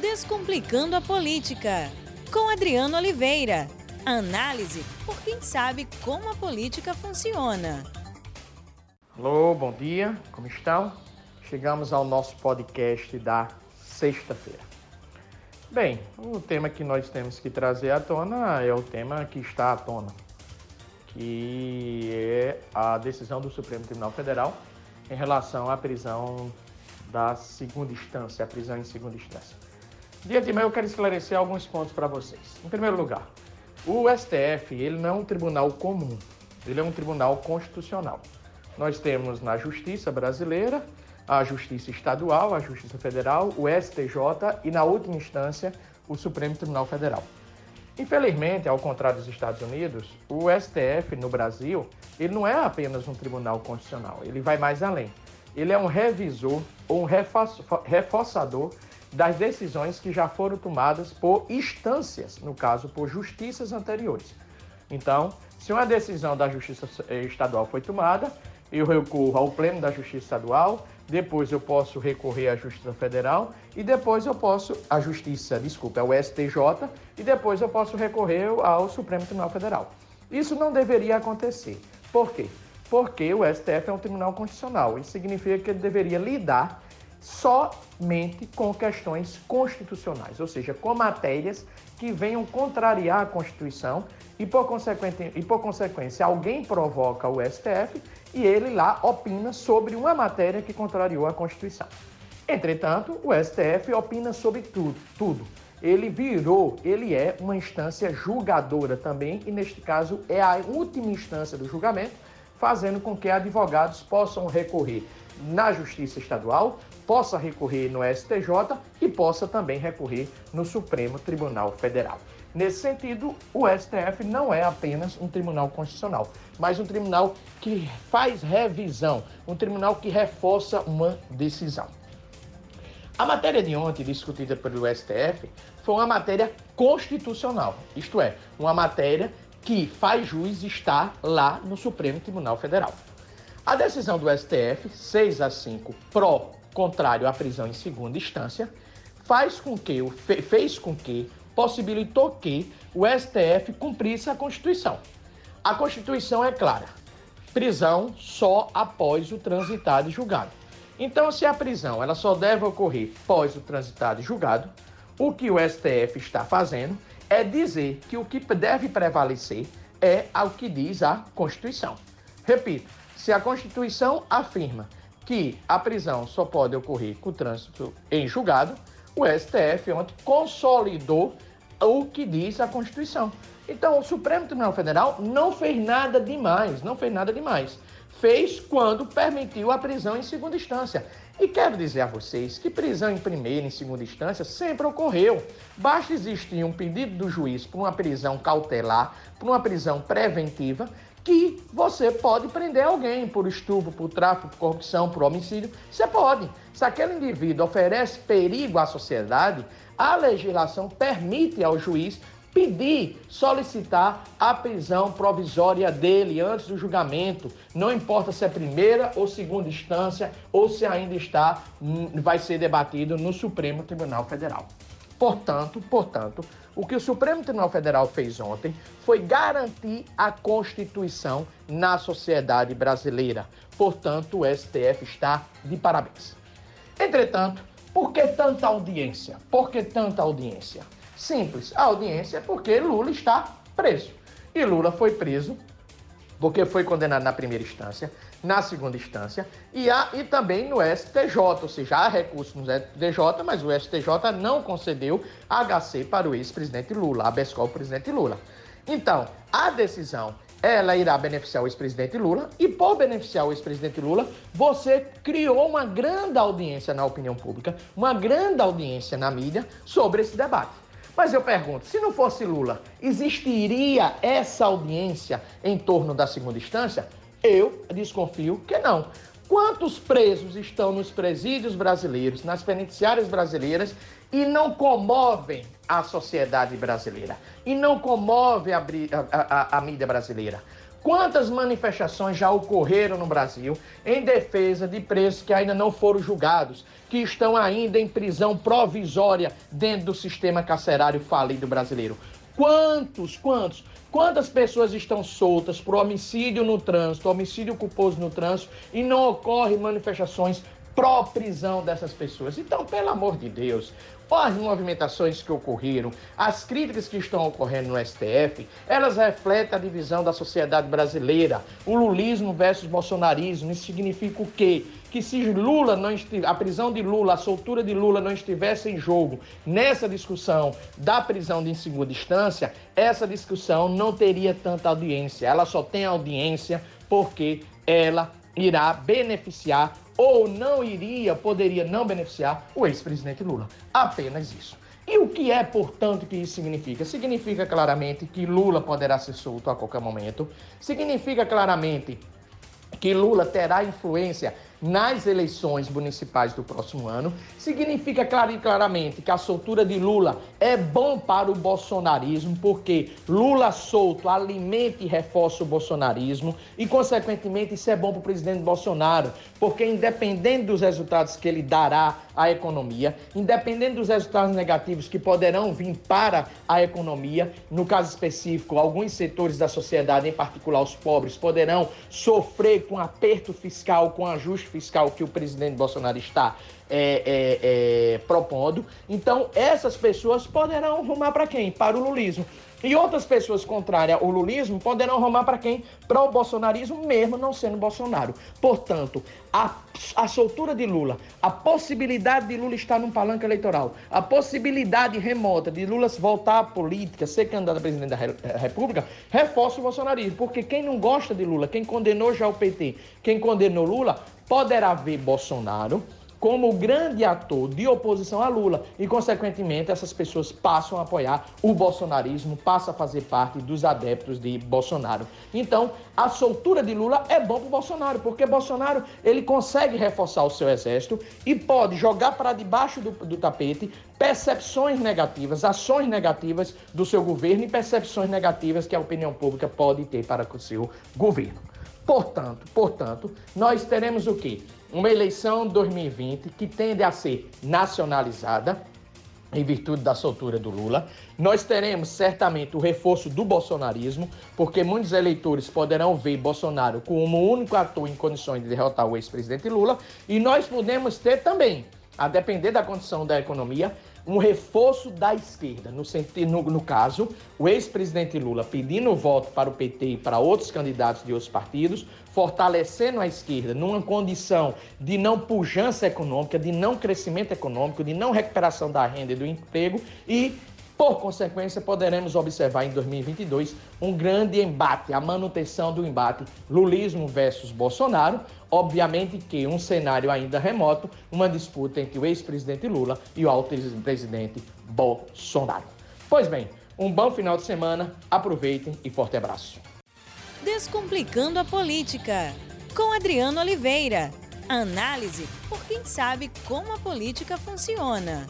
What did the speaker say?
Descomplicando a Política, com Adriano Oliveira. Análise por quem sabe como a política funciona. Alô, bom dia, como estão? Chegamos ao nosso podcast da sexta-feira. Bem, o tema que nós temos que trazer à tona é o tema que está à tona, que é a decisão do Supremo Tribunal Federal em relação à prisão da segunda instância, a prisão em segunda instância. Dia de eu quero esclarecer alguns pontos para vocês. Em primeiro lugar, o STF ele não é um tribunal comum, ele é um tribunal constitucional. Nós temos na Justiça brasileira a Justiça Estadual, a Justiça Federal, o STJ e, na última instância, o Supremo Tribunal Federal. Infelizmente, ao contrário dos Estados Unidos, o STF no Brasil, ele não é apenas um tribunal constitucional, ele vai mais além. Ele é um revisor ou um reforçador das decisões que já foram tomadas por instâncias, no caso, por justiças anteriores. Então, se uma decisão da Justiça Estadual foi tomada, eu recorro ao Pleno da Justiça Estadual, depois eu posso recorrer à Justiça Federal e depois eu posso à Justiça, desculpa, ao STJ e depois eu posso recorrer ao Supremo Tribunal Federal. Isso não deveria acontecer. Por quê? Porque o STF é um tribunal constitucional. Isso significa que ele deveria lidar somente com questões constitucionais, ou seja, com matérias que venham contrariar a Constituição e por, e por consequência alguém provoca o STF e ele lá opina sobre uma matéria que contrariou a Constituição. Entretanto, o STF opina sobre tudo, tudo. Ele virou, ele é uma instância julgadora também, e neste caso é a última instância do julgamento, fazendo com que advogados possam recorrer na Justiça Estadual, possa recorrer no STJ e possa também recorrer no Supremo Tribunal Federal. Nesse sentido, o STF não é apenas um tribunal constitucional, mas um tribunal que faz revisão, um tribunal que reforça uma decisão. A matéria de ontem discutida pelo STF foi uma matéria constitucional, isto é, uma matéria que faz juiz estar lá no Supremo Tribunal Federal. A decisão do STF, 6 a 5, pró, contrário à prisão em segunda instância, faz com que, fez com que, possibilitou que o STF cumprisse a Constituição. A Constituição é clara: prisão só após o transitado e julgado. Então, se a prisão ela só deve ocorrer após o transitado e julgado, o que o STF está fazendo é dizer que o que deve prevalecer é ao que diz a Constituição. Repito, se a Constituição afirma que a prisão só pode ocorrer com trânsito em julgado, o STF ontem consolidou o que diz a Constituição. Então, o Supremo Tribunal Federal não fez nada demais, não fez nada demais. Fez quando permitiu a prisão em segunda instância. E quero dizer a vocês que prisão em primeira e segunda instância sempre ocorreu. Basta existir um pedido do juiz por uma prisão cautelar, por uma prisão preventiva, que você pode prender alguém por estupro, por tráfico, por corrupção, por homicídio. Você pode. Se aquele indivíduo oferece perigo à sociedade, a legislação permite ao juiz pedir, solicitar a prisão provisória dele antes do julgamento, não importa se é primeira ou segunda instância ou se ainda está hum, vai ser debatido no Supremo Tribunal Federal. Portanto, portanto, o que o Supremo Tribunal Federal fez ontem foi garantir a Constituição na sociedade brasileira. Portanto, o STF está de parabéns. Entretanto, por que tanta audiência? Por que tanta audiência? Simples, a audiência é porque Lula está preso. E Lula foi preso porque foi condenado na primeira instância, na segunda instância e, há, e também no STJ, ou seja, há recurso no STJ, mas o STJ não concedeu HC para o ex-presidente Lula, habeas corpus presidente Lula. Então, a decisão ela irá beneficiar o ex-presidente Lula e por beneficiar o ex-presidente Lula, você criou uma grande audiência na opinião pública, uma grande audiência na mídia sobre esse debate. Mas eu pergunto, se não fosse Lula, existiria essa audiência em torno da segunda instância? Eu desconfio que não. Quantos presos estão nos presídios brasileiros, nas penitenciárias brasileiras e não comovem a sociedade brasileira? E não comove a, a, a, a mídia brasileira? Quantas manifestações já ocorreram no Brasil em defesa de presos que ainda não foram julgados, que estão ainda em prisão provisória dentro do sistema carcerário falido brasileiro? Quantos, quantos? Quantas pessoas estão soltas por homicídio no trânsito, homicídio culposo no trânsito e não ocorrem manifestações pró-prisão dessas pessoas? Então, pelo amor de Deus, as movimentações que ocorreram, as críticas que estão ocorrendo no STF, elas refletem a divisão da sociedade brasileira. O lulismo versus bolsonarismo, isso significa o quê? Que se Lula não a prisão de Lula, a soltura de Lula não estivesse em jogo nessa discussão da prisão de segunda instância, essa discussão não teria tanta audiência. Ela só tem audiência porque ela irá beneficiar ou não iria, poderia não beneficiar o ex-presidente Lula. Apenas isso. E o que é, portanto, que isso significa? Significa claramente que Lula poderá ser solto a qualquer momento. Significa claramente que Lula terá influência nas eleições municipais do próximo ano, significa claro e claramente que a soltura de Lula é bom para o bolsonarismo, porque Lula solto alimenta e reforça o bolsonarismo e, consequentemente, isso é bom para o presidente Bolsonaro, porque independente dos resultados que ele dará à economia, independente dos resultados negativos que poderão vir para a economia, no caso específico, alguns setores da sociedade, em particular os pobres, poderão sofrer com aperto fiscal, com ajuste fiscal que o presidente Bolsonaro está é, é, é, propondo. Então, essas pessoas poderão rumar para quem? Para o lulismo. E outras pessoas contrárias ao lulismo poderão rumar para quem? Para o bolsonarismo, mesmo não sendo Bolsonaro. Portanto, a, a soltura de Lula, a possibilidade de Lula estar num palanque eleitoral, a possibilidade remota de Lula voltar à política, ser candidato a presidente da República, reforça o bolsonarismo. Porque quem não gosta de Lula, quem condenou já o PT, quem condenou Lula, poderá ver Bolsonaro como o grande ator de oposição a Lula e, consequentemente, essas pessoas passam a apoiar o bolsonarismo, passam a fazer parte dos adeptos de Bolsonaro. Então, a soltura de Lula é bom para Bolsonaro, porque Bolsonaro ele consegue reforçar o seu exército e pode jogar para debaixo do, do tapete percepções negativas, ações negativas do seu governo e percepções negativas que a opinião pública pode ter para o seu governo. Portanto, portanto, nós teremos o quê? Uma eleição 2020 que tende a ser nacionalizada, em virtude da soltura do Lula. Nós teremos certamente o reforço do bolsonarismo, porque muitos eleitores poderão ver Bolsonaro como o único ator em condições de derrotar o ex-presidente Lula. E nós podemos ter também, a depender da condição da economia, um reforço da esquerda, no, no, no caso, o ex-presidente Lula pedindo voto para o PT e para outros candidatos de outros partidos, fortalecendo a esquerda numa condição de não pujança econômica, de não crescimento econômico, de não recuperação da renda e do emprego e por consequência, poderemos observar em 2022 um grande embate, a manutenção do embate lulismo versus Bolsonaro. Obviamente que um cenário ainda remoto, uma disputa entre o ex-presidente Lula e o alto presidente Bolsonaro. Pois bem, um bom final de semana, aproveitem e forte abraço. Descomplicando a política, com Adriano Oliveira. Análise por quem sabe como a política funciona.